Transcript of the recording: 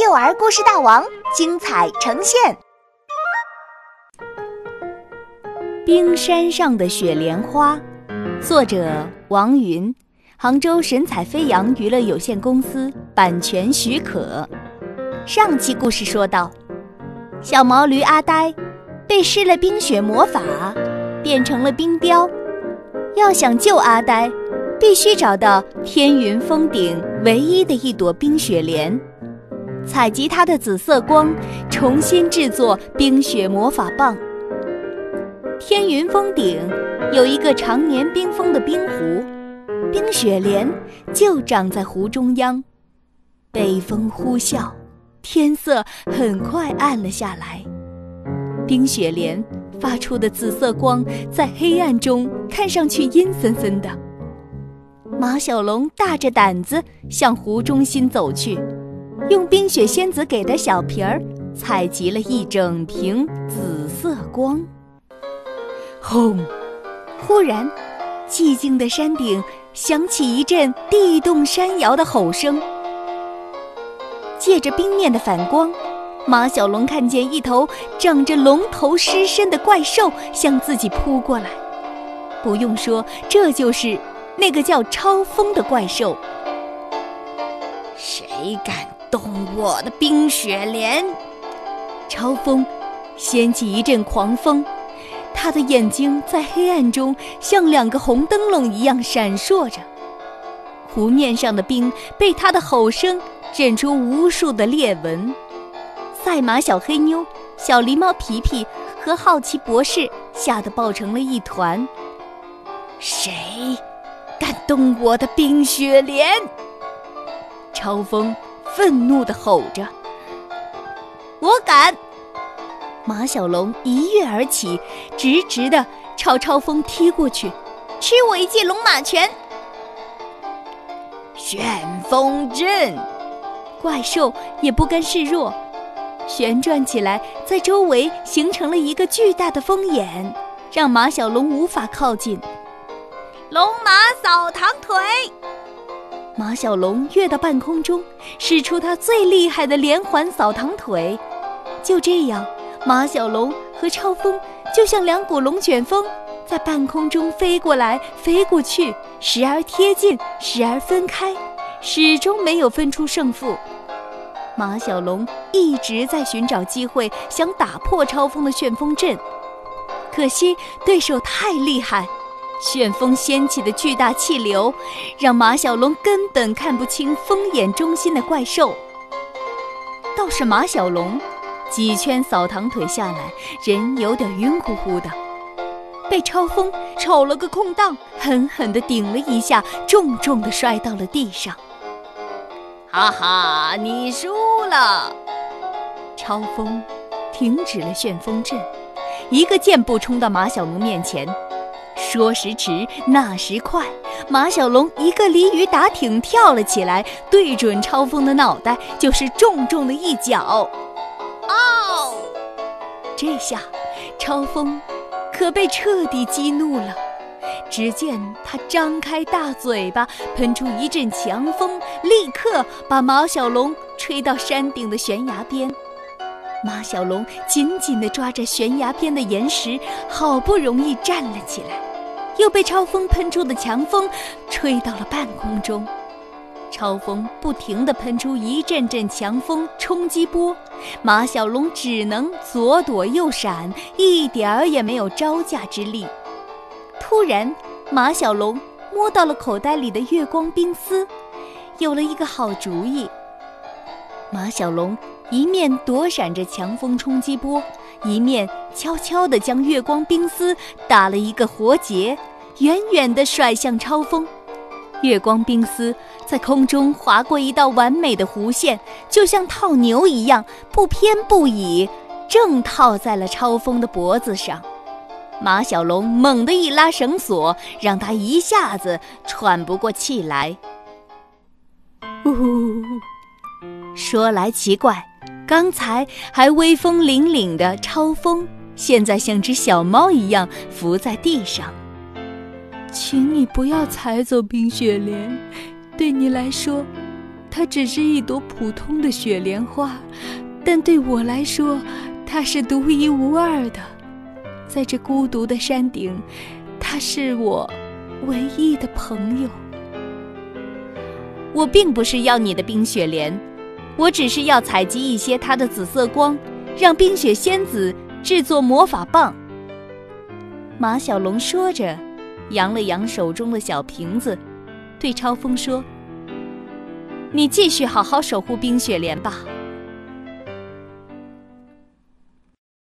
幼儿故事大王精彩呈现。冰山上的雪莲花，作者王云，杭州神采飞扬娱乐有限公司版权许可。上期故事说到，小毛驴阿呆被施了冰雪魔法，变成了冰雕。要想救阿呆，必须找到天云峰顶唯一的一朵冰雪莲，采集它的紫色光，重新制作冰雪魔法棒。天云峰顶有一个常年冰封的冰湖，冰雪莲就长在湖中央。北风呼啸，天色很快暗了下来。冰雪莲发出的紫色光在黑暗中看上去阴森森的。马小龙大着胆子向湖中心走去，用冰雪仙子给的小瓶儿采集了一整瓶紫色光。轰！忽然，寂静的山顶响起一阵地动山摇的吼声。借着冰面的反光，马小龙看见一头长着龙头狮身的怪兽向自己扑过来。不用说，这就是。那个叫超风的怪兽，谁敢动我的冰雪莲？超风掀起一阵狂风，他的眼睛在黑暗中像两个红灯笼一样闪烁着。湖面上的冰被他的吼声震出无数的裂纹。赛马小黑妞、小狸猫皮皮和好奇博士吓得抱成了一团。谁？敢动我的冰雪莲！超风愤怒地吼着：“我敢！”马小龙一跃而起，直直地朝超风踢过去，“吃我一记龙马拳！”旋风阵，怪兽也不甘示弱，旋转起来，在周围形成了一个巨大的风眼，让马小龙无法靠近。龙马扫堂腿，马小龙跃到半空中，使出他最厉害的连环扫堂腿。就这样，马小龙和超风就像两股龙卷风，在半空中飞过来飞过去，时而贴近，时而分开，始终没有分出胜负。马小龙一直在寻找机会，想打破超风的旋风阵，可惜对手太厉害。旋风掀起的巨大气流，让马小龙根本看不清风眼中心的怪兽。倒是马小龙，几圈扫堂腿下来，人有点晕乎乎的，被超风瞅了个空档，狠狠地顶了一下，重重地摔到了地上。哈哈，你输了！超风停止了旋风阵，一个箭步冲到马小龙面前。说时迟，那时快，马小龙一个鲤鱼打挺跳了起来，对准超风的脑袋就是重重的一脚。哦！这下，超风可被彻底激怒了。只见他张开大嘴巴，喷出一阵强风，立刻把马小龙吹到山顶的悬崖边。马小龙紧紧地抓着悬崖边的岩石，好不容易站了起来。又被超风喷出的强风吹到了半空中，超风不停地喷出一阵阵强风冲击波，马小龙只能左躲右闪，一点儿也没有招架之力。突然，马小龙摸到了口袋里的月光冰丝，有了一个好主意。马小龙一面躲闪着强风冲击波。一面悄悄地将月光冰丝打了一个活结，远远地甩向超风。月光冰丝在空中划过一道完美的弧线，就像套牛一样，不偏不倚，正套在了超风的脖子上。马小龙猛地一拉绳索，让他一下子喘不过气来。呜，说来奇怪。刚才还威风凛凛的超风，现在像只小猫一样伏在地上。请你不要踩走冰雪莲，对你来说，它它只是一朵普通的雪莲花，但对我来说，它是独一无二的。在这孤独的山顶，它是我唯一的朋友。我并不是要你的冰雪莲，我只是要采集一些它的紫色光，让冰雪仙子制作魔法棒。马小龙说着，扬了扬手中的小瓶子，对超风说：“你继续好好守护冰雪莲吧。”